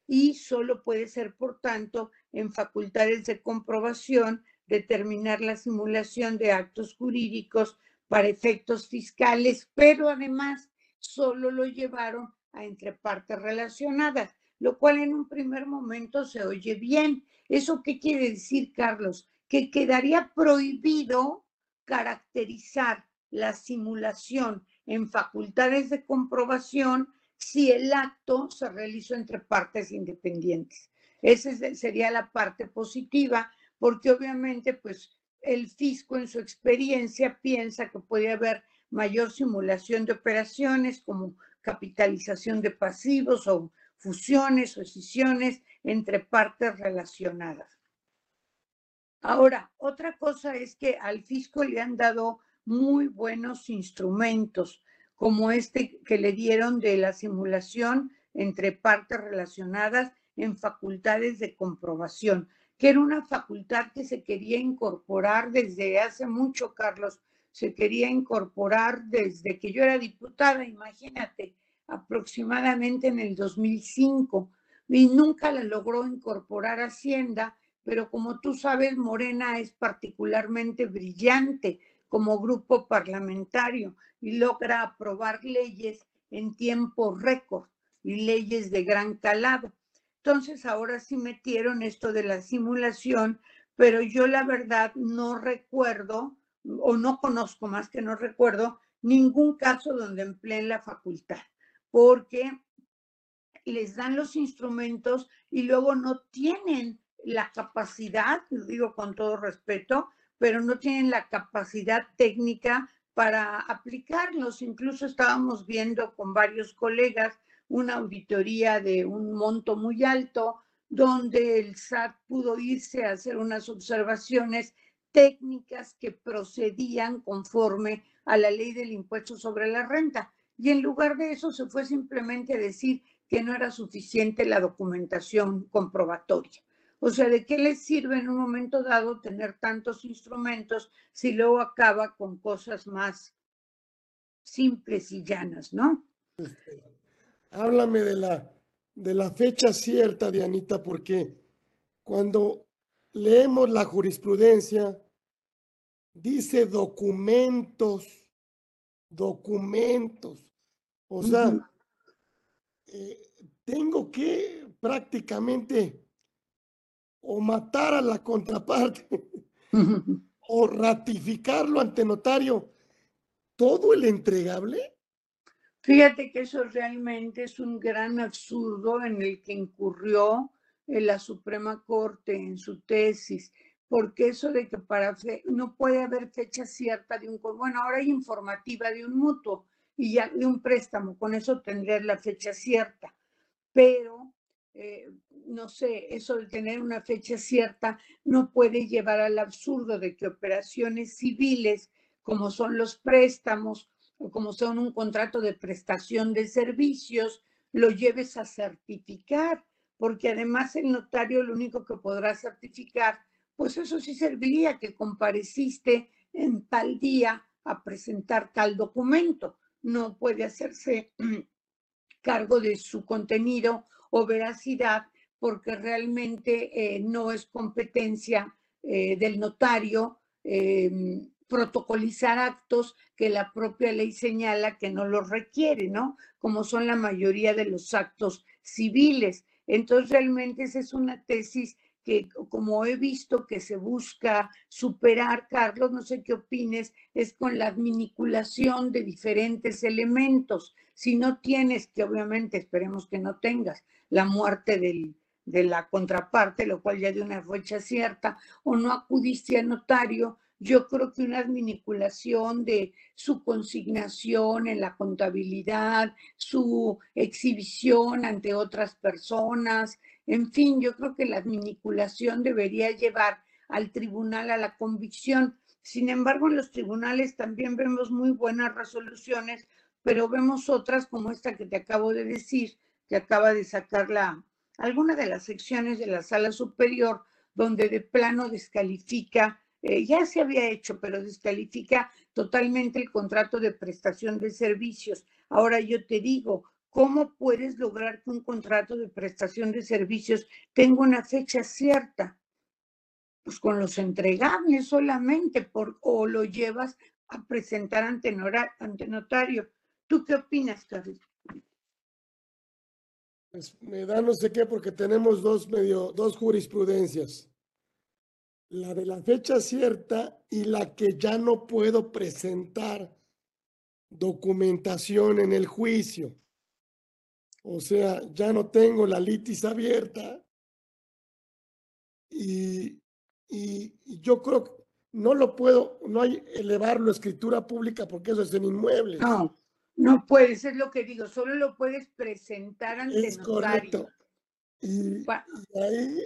y solo puede ser, por tanto, en facultades de comprobación determinar la simulación de actos jurídicos para efectos fiscales, pero además solo lo llevaron a entre partes relacionadas, lo cual en un primer momento se oye bien. ¿Eso qué quiere decir, Carlos? Que quedaría prohibido caracterizar la simulación en facultades de comprobación si el acto se realizó entre partes independientes. Esa sería la parte positiva, porque obviamente, pues, el fisco en su experiencia piensa que puede haber mayor simulación de operaciones como capitalización de pasivos o fusiones o escisiones entre partes relacionadas. Ahora, otra cosa es que al fisco le han dado muy buenos instrumentos, como este que le dieron de la simulación entre partes relacionadas en facultades de comprobación que era una facultad que se quería incorporar desde hace mucho, Carlos, se quería incorporar desde que yo era diputada, imagínate, aproximadamente en el 2005, y nunca la logró incorporar Hacienda, pero como tú sabes, Morena es particularmente brillante como grupo parlamentario y logra aprobar leyes en tiempo récord y leyes de gran calado. Entonces ahora sí metieron esto de la simulación, pero yo la verdad no recuerdo o no conozco más que no recuerdo ningún caso donde empleen la facultad, porque les dan los instrumentos y luego no tienen la capacidad, lo digo con todo respeto, pero no tienen la capacidad técnica para aplicarlos. Incluso estábamos viendo con varios colegas una auditoría de un monto muy alto, donde el SAT pudo irse a hacer unas observaciones técnicas que procedían conforme a la ley del impuesto sobre la renta. y en lugar de eso se fue simplemente a decir que no era suficiente la documentación comprobatoria. O sea, ¿de qué les sirve en un momento dado tener tantos instrumentos si luego acaba con cosas más simples y llanas, ¿no? Este, háblame de la, de la fecha cierta, Dianita, porque cuando leemos la jurisprudencia, dice documentos, documentos. O sea, eh, tengo que prácticamente o matar a la contraparte o ratificarlo ante notario todo el entregable. Fíjate que eso realmente es un gran absurdo en el que incurrió en la Suprema Corte en su tesis, porque eso de que para no puede haber fecha cierta de un bueno, ahora hay informativa de un mutuo y ya de un préstamo, con eso tendrías la fecha cierta, pero eh, no sé, eso de tener una fecha cierta no puede llevar al absurdo de que operaciones civiles como son los préstamos o como son un contrato de prestación de servicios, lo lleves a certificar, porque además el notario lo único que podrá certificar, pues eso sí serviría que compareciste en tal día a presentar tal documento. No puede hacerse cargo de su contenido o veracidad porque realmente eh, no es competencia eh, del notario em, protocolizar actos que la propia ley señala que no los requiere, ¿no? Como son la mayoría de los actos civiles. Entonces, realmente esa es una tesis que, como he visto que se busca superar, Carlos, no sé qué opines, es con la adminiculación de diferentes elementos. Si no tienes, que obviamente esperemos que no tengas, la muerte del, de la contraparte, lo cual ya de una fecha cierta, o no acudiste a notario, yo creo que una adminiculación de su consignación en la contabilidad, su exhibición ante otras personas, en fin, yo creo que la adminiculación debería llevar al tribunal a la convicción. Sin embargo, en los tribunales también vemos muy buenas resoluciones, pero vemos otras como esta que te acabo de decir, que acaba de sacar la, alguna de las secciones de la sala superior, donde de plano descalifica eh, ya se había hecho, pero descalifica totalmente el contrato de prestación de servicios. Ahora yo te digo, ¿cómo puedes lograr que un contrato de prestación de servicios tenga una fecha cierta? Pues con los entregables solamente, por, o lo llevas a presentar ante, ante notario. ¿Tú qué opinas, Carlos? Pues me da no sé qué porque tenemos dos medio, dos jurisprudencias la de la fecha cierta y la que ya no puedo presentar documentación en el juicio. O sea, ya no tengo la litis abierta y, y, yo creo que no lo puedo, no hay elevarlo a escritura pública porque eso es en inmuebles. No, no puedes, es lo que digo, solo lo puedes presentar ante es Correcto. Y, y, ahí,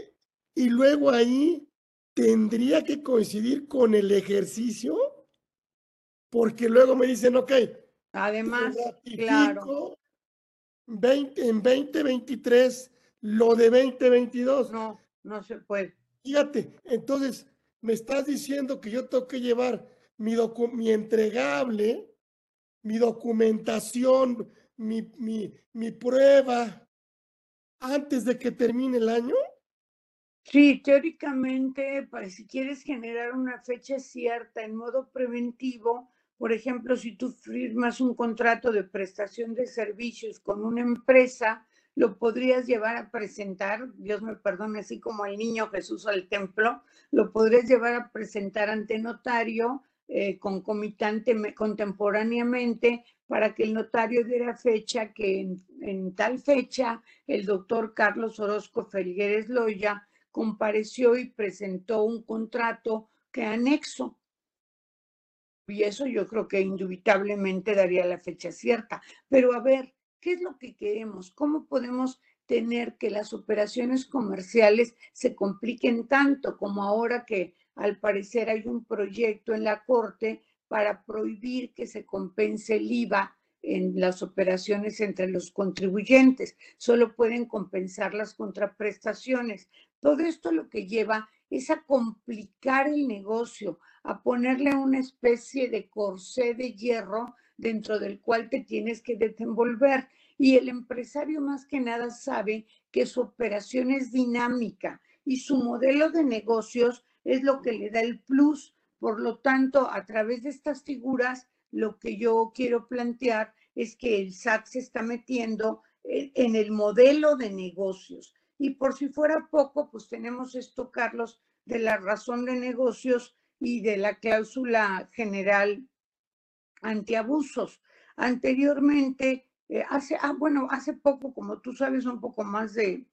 y luego ahí tendría que coincidir con el ejercicio, porque luego me dicen, ok, además, claro. 20, en 2023 lo de 2022. No, no se puede. Fíjate, entonces me estás diciendo que yo tengo que llevar mi, mi entregable, mi documentación, mi, mi, mi prueba antes de que termine el año. Sí, teóricamente, para si quieres generar una fecha cierta en modo preventivo, por ejemplo, si tú firmas un contrato de prestación de servicios con una empresa, lo podrías llevar a presentar, Dios me perdone, así como el niño Jesús al templo, lo podrías llevar a presentar ante notario eh, concomitante, contemporáneamente, para que el notario diera fecha que en, tal fecha el doctor Carlos Orozco Felgueres Loya compareció y presentó un contrato que anexo. Y eso yo creo que indubitablemente daría la fecha cierta. Pero a ver, ¿qué es lo que queremos? ¿Cómo podemos tener que las operaciones comerciales se compliquen tanto como ahora que al parecer hay un proyecto en la Corte para prohibir que se compense el IVA en las operaciones entre los contribuyentes, solo pueden compensar las contraprestaciones. Todo esto lo que lleva es a complicar el negocio, a ponerle una especie de corsé de hierro dentro del cual te tienes que desenvolver. Y el empresario más que nada sabe que su operación es dinámica y su modelo de negocios es lo que le da el plus. Por lo tanto, a través de estas figuras, lo que yo quiero plantear es que el SAT se está metiendo en el modelo de negocios. Y por si fuera poco, pues tenemos esto, Carlos, de la razón de negocios y de la cláusula general antiabusos. Anteriormente, eh, hace, ah, bueno, hace poco, como tú sabes, un poco más de,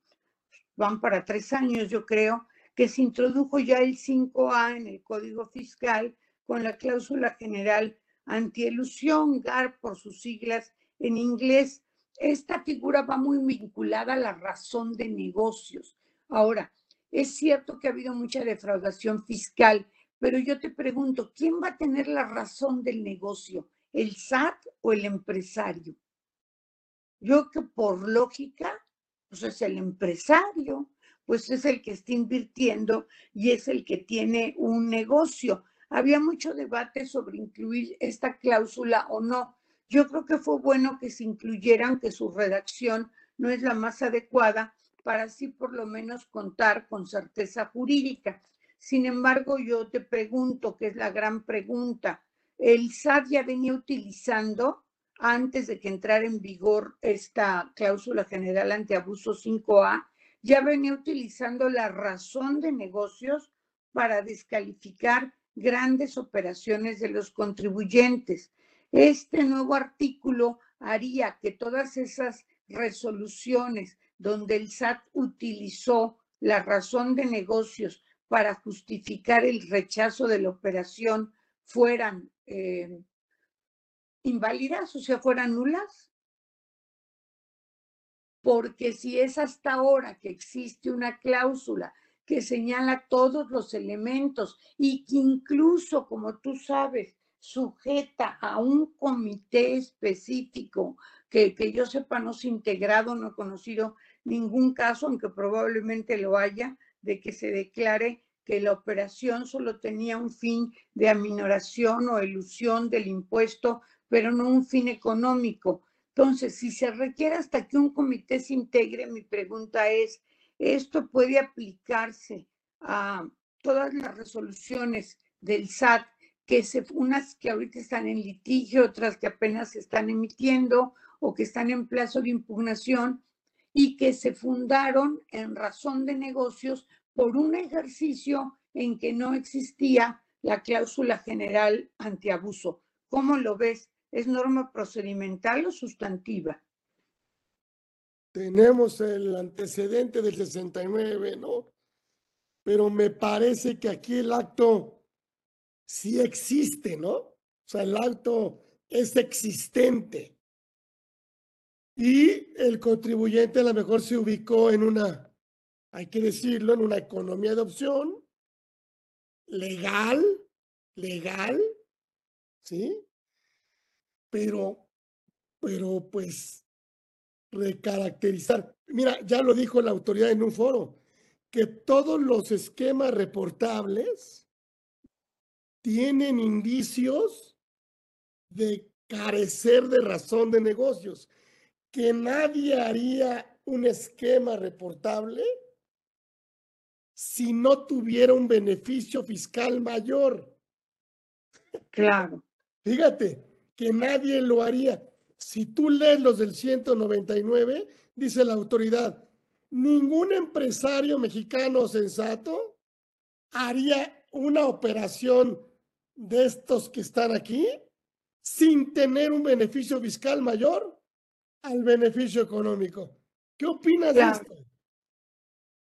van para tres años, yo creo, que se introdujo ya el 5A en el Código Fiscal con la cláusula general antielusión, GAR por sus siglas en inglés. Esta figura va muy vinculada a la razón de negocios. Ahora, es cierto que ha habido mucha defraudación fiscal, pero yo te pregunto, ¿quién va a tener la razón del negocio? ¿El SAT o el empresario? Yo que por lógica, pues es el empresario, pues es el que está invirtiendo y es el que tiene un negocio. Había mucho debate sobre incluir esta cláusula o no. Yo creo que fue bueno que se incluyeran, que su redacción no es la más adecuada para así por lo menos contar con certeza jurídica. Sin embargo, yo te pregunto, que es la gran pregunta, ¿el SAT ya venía utilizando antes de que entrara en vigor esta cláusula general antiabuso 5A, ya venía utilizando la razón de negocios para descalificar grandes operaciones de los contribuyentes. Este nuevo artículo haría que todas esas resoluciones donde el SAT utilizó la razón de negocios para justificar el rechazo de la operación fueran eh, inválidas, o sea, fueran nulas? Porque si es hasta ahora que existe una cláusula que señala todos los elementos y que incluso, como tú sabes, sujeta a un comité específico que, que yo sepa no es integrado, no he conocido ningún caso, aunque probablemente lo haya, de que se declare que la operación solo tenía un fin de aminoración o ilusión del impuesto, pero no un fin económico. Entonces, si se requiere hasta que un comité se integre, mi pregunta es, ¿esto puede aplicarse a todas las resoluciones del SAT, que se, unas que ahorita están en litigio, otras que apenas se están emitiendo o que están en plazo de impugnación y que se fundaron en razón de negocios por un ejercicio en que no existía la cláusula general antiabuso. ¿Cómo lo ves? ¿Es norma procedimental o sustantiva? Tenemos el antecedente del 69, ¿no? Pero me parece que aquí el acto sí existe, ¿no? O sea, el acto es existente. Y el contribuyente a lo mejor se ubicó en una, hay que decirlo, en una economía de opción legal, legal, ¿sí? Pero, pero pues recaracterizar. Mira, ya lo dijo la autoridad en un foro, que todos los esquemas reportables tienen indicios de carecer de razón de negocios que nadie haría un esquema reportable si no tuviera un beneficio fiscal mayor. Claro. Fíjate, que nadie lo haría. Si tú lees los del 199, dice la autoridad, ningún empresario mexicano sensato haría una operación de estos que están aquí sin tener un beneficio fiscal mayor al beneficio económico. ¿Qué opinas de esto?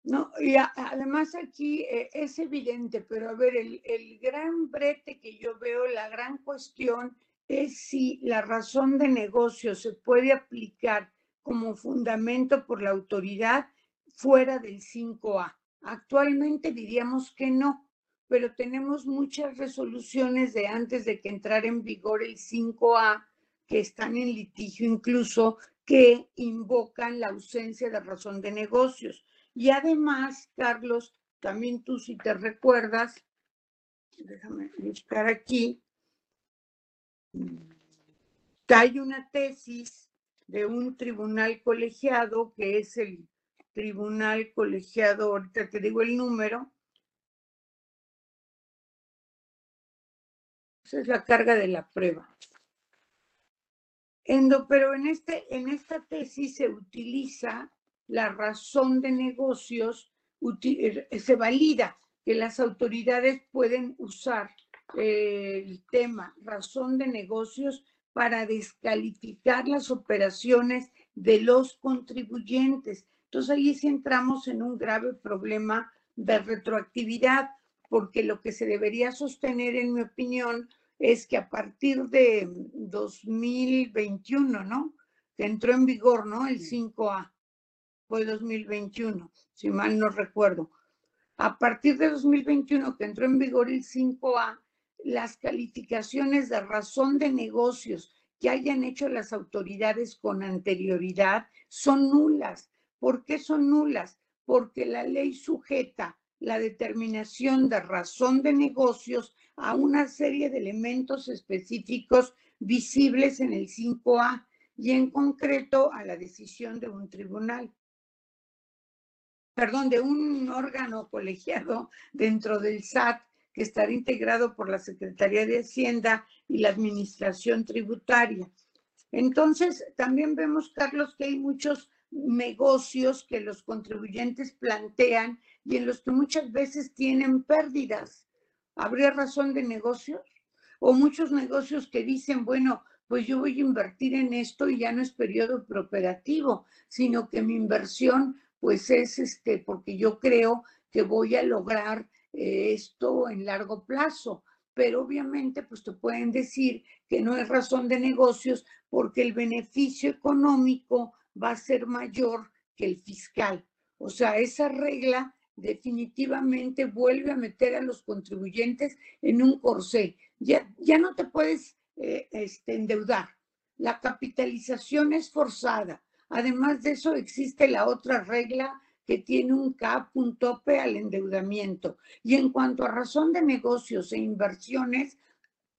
No, y además aquí eh, es evidente, pero a ver, el, el gran brete que yo veo, la gran cuestión es si la razón de negocio se puede aplicar como fundamento por la autoridad fuera del 5A. Actualmente diríamos que no, pero tenemos muchas resoluciones de antes de que entrara en vigor el 5A que están en litigio incluso que invocan la ausencia de razón de negocios. Y además, Carlos, también tú si te recuerdas, déjame buscar aquí, hay una tesis de un tribunal colegiado, que es el tribunal colegiado, ahorita te digo el número, esa es la carga de la prueba. pero en, este, en esta tesis se utiliza la razón de negocios, eh, se valida que las autoridades pueden usar eh, el tema razón de negocios para descalificar las operaciones de los contribuyentes. Entonces ahí sí entramos en un grave problema de retroactividad, porque lo que se debería sostener, en mi opinión, es que a partir de 2021, ¿no? Que entró en vigor, ¿no? El 5A, fue 2021, si mal no recuerdo. A partir de 2021, que entró en vigor el 5A, las calificaciones de razón de negocios que hayan hecho las autoridades con anterioridad son nulas. ¿Por qué son nulas? Porque la ley sujeta la determinación de razón de negocios a una serie de elementos específicos visibles en el 5A y en concreto a la decisión de un tribunal perdón, de un órgano colegiado dentro del SAT que estará integrado por la Secretaría de Hacienda y la Administración Tributaria. Entonces, también vemos, Carlos, que hay muchos negocios que los contribuyentes plantean y en los que muchas veces tienen pérdidas. ¿Habría razón de negocios? O muchos negocios que dicen, bueno, pues yo voy a invertir en esto y ya no es periodo prooperativo, sino que mi inversión pues es este, porque yo creo que voy a lograr esto en largo plazo. Pero obviamente, pues te pueden decir que no es razón de negocios porque el beneficio económico va a ser mayor que el fiscal. O sea, esa regla definitivamente vuelve a meter a los contribuyentes en un corsé. Ya, ya no te puedes eh, este, endeudar. La capitalización es forzada. Además de eso, existe la otra regla que tiene un cap, un tope al endeudamiento. Y en cuanto a razón de negocios e inversiones,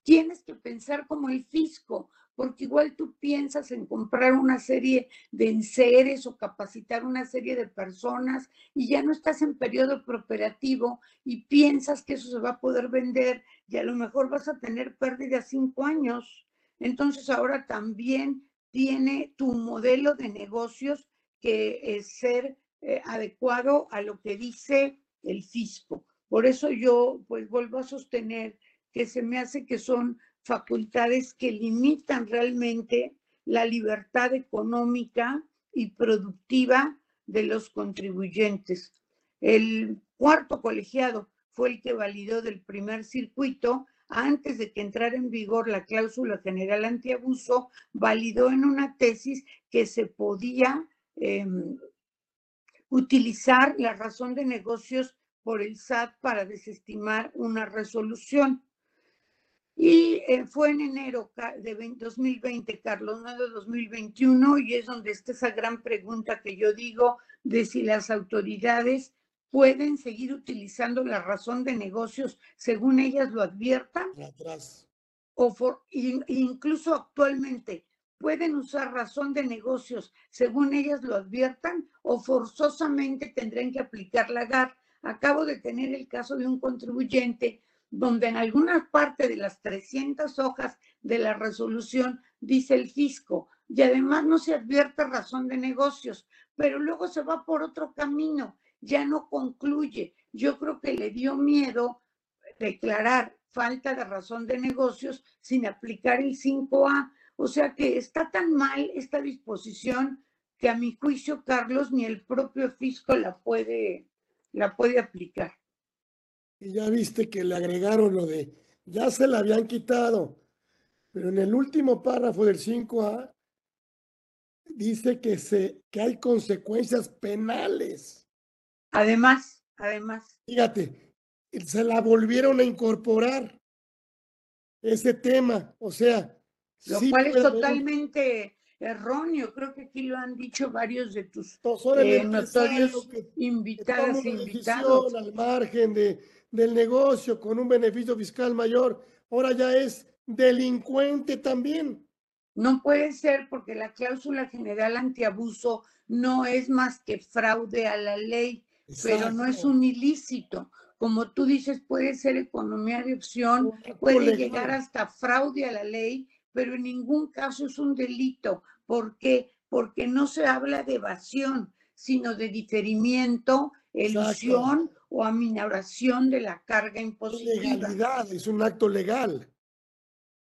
tienes que pensar como el fisco, porque igual tú piensas en comprar una serie de enseres o capacitar una serie de personas y ya no estás en periodo prooperativo y piensas que eso se va a poder vender y a lo mejor vas a tener pérdida cinco años. Entonces ahora también tiene tu modelo de negocios que es ser eh, adecuado a lo que dice el fisco. Por eso yo pues vuelvo a sostener que se me hace que son facultades que limitan realmente la libertad económica y productiva de los contribuyentes. El cuarto colegiado fue el que validó del primer circuito antes de que entrara en vigor la cláusula general antiabuso, validó en una tesis que se podía em, utilizar la razón de negocios por el SAT para desestimar una resolución. Y eh, fue en enero de 2020, Carlos, no de 2021, y es donde está esa gran pregunta que yo digo de si las autoridades pueden seguir utilizando la razón de negocios según ellas lo adviertan. O incluso actualmente pueden usar razón de negocios según ellas lo adviertan o forzosamente tendrán que aplicar la GAR. Acabo de tener el caso de un contribuyente donde en alguna parte de las 300 hojas de la resolución dice el fisco y además no se advierte razón de negocios, pero luego se va por otro camino ya no concluye. Yo creo que le dio miedo declarar falta de razón de negocios sin aplicar el 5A. O sea que está tan mal esta disposición que a mi juicio, Carlos, ni el propio fisco la puede, la puede aplicar. Y ya viste que le agregaron lo de, ya se la habían quitado, pero en el último párrafo del 5A dice que, se, que hay consecuencias penales. Además, además. Fíjate, se la volvieron a incorporar ese tema. O sea, lo cual es totalmente erróneo. Creo que aquí lo han dicho varios de tus eh, notorios invitados e invitados. Al margen de, del negocio con un beneficio fiscal mayor, ahora ya es delincuente también. No puede ser porque la cláusula general antiabuso no es más que fraude a la ley, pero no es un ilícito. Como tú dices, puede ser economía de opción, puede llegar hasta fraude a la ley, pero en ningún caso es un delito. ¿Por qué? Porque no se habla de evasión, sino de diferimiento, ilusión o aminoración de la carga impositiva. Legalidad, es un acto legal.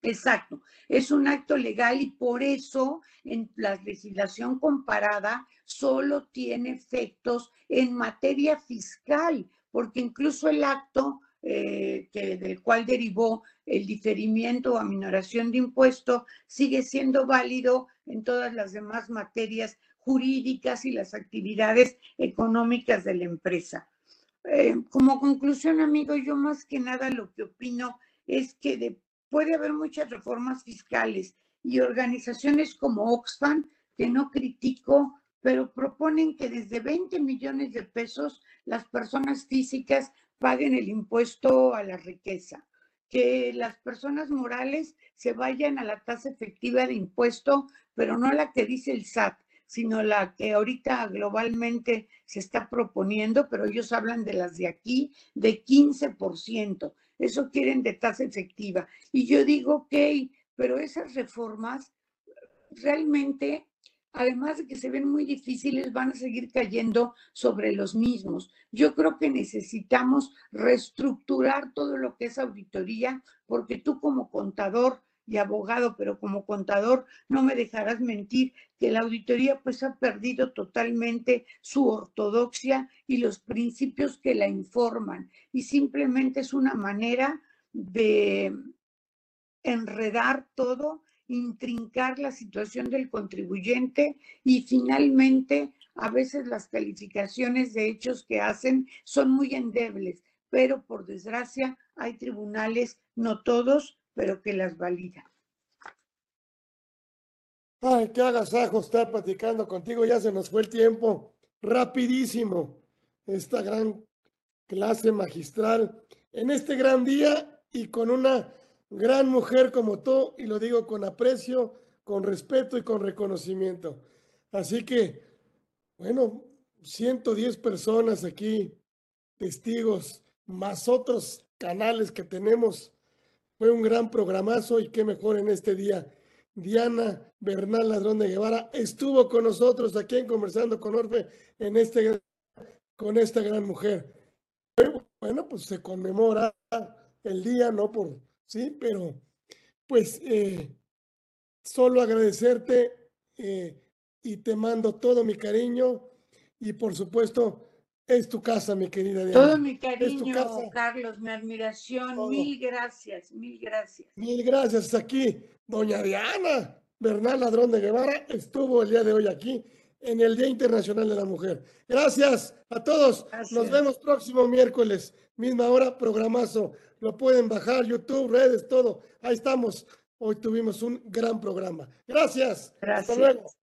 Exacto, es un acto legal y por eso en la legislación comparada solo tiene efectos en materia fiscal, porque incluso el acto eh, que, del cual derivó el diferimiento o aminoración de impuesto sigue siendo válido en todas las demás materias jurídicas y las actividades económicas de la empresa. Eh, como conclusión, amigo, yo más que nada lo que opino es que de puede haber muchas reformas fiscales y organizaciones como Oxfam, que no critico, pero proponen que desde 20 millones de pesos las personas físicas paguen el impuesto a la riqueza, que las personas morales se vayan a la tasa efectiva de impuesto, pero no la que dice el SAT, sino la que ahorita globalmente se está proponiendo, pero ellos hablan de las de aquí, de 15% eso quieren de tasa efectiva. Y yo digo, ok, pero esas reformas realmente, además de que se ven muy difíciles, van a seguir cayendo sobre los mismos. Yo creo que necesitamos reestructurar todo lo que es auditoría, porque tú como contador y abogado, pero como contador no me dejarás mentir que la auditoría pues ha perdido totalmente su ortodoxia y los principios que la informan y simplemente es una manera de enredar todo, intrincar la situación del contribuyente y finalmente a veces las calificaciones de hechos que hacen son muy endebles, pero por desgracia hay tribunales, no todos, pero que las valida. Ay, qué agasajo estar platicando contigo, ya se nos fue el tiempo, rapidísimo, esta gran clase magistral, en este gran día y con una gran mujer como tú, y lo digo con aprecio, con respeto y con reconocimiento. Así que, bueno, 110 personas aquí, testigos, más otros canales que tenemos fue un gran programazo y qué mejor en este día. Diana Bernal Ladrón de Guevara estuvo con nosotros aquí en Conversando con Orfe en este, con esta gran mujer. Bueno, pues se conmemora el día, no por, sí, pero pues eh, solo agradecerte eh, y te mando todo mi cariño y por supuesto es tu casa, mi querida Diana. Todo mi cariño, Carlos, mi admiración. Mil gracias, mil gracias. Mil gracias. Aquí, doña Diana Bernal Ladrón de Guevara estuvo el día de hoy aquí en el Día Internacional de la Mujer. Gracias a todos. Nos vemos próximo miércoles, misma hora, programazo. Lo pueden bajar, YouTube, redes, todo. Ahí estamos. Hoy tuvimos un gran programa. Gracias. Gracias. Hasta luego.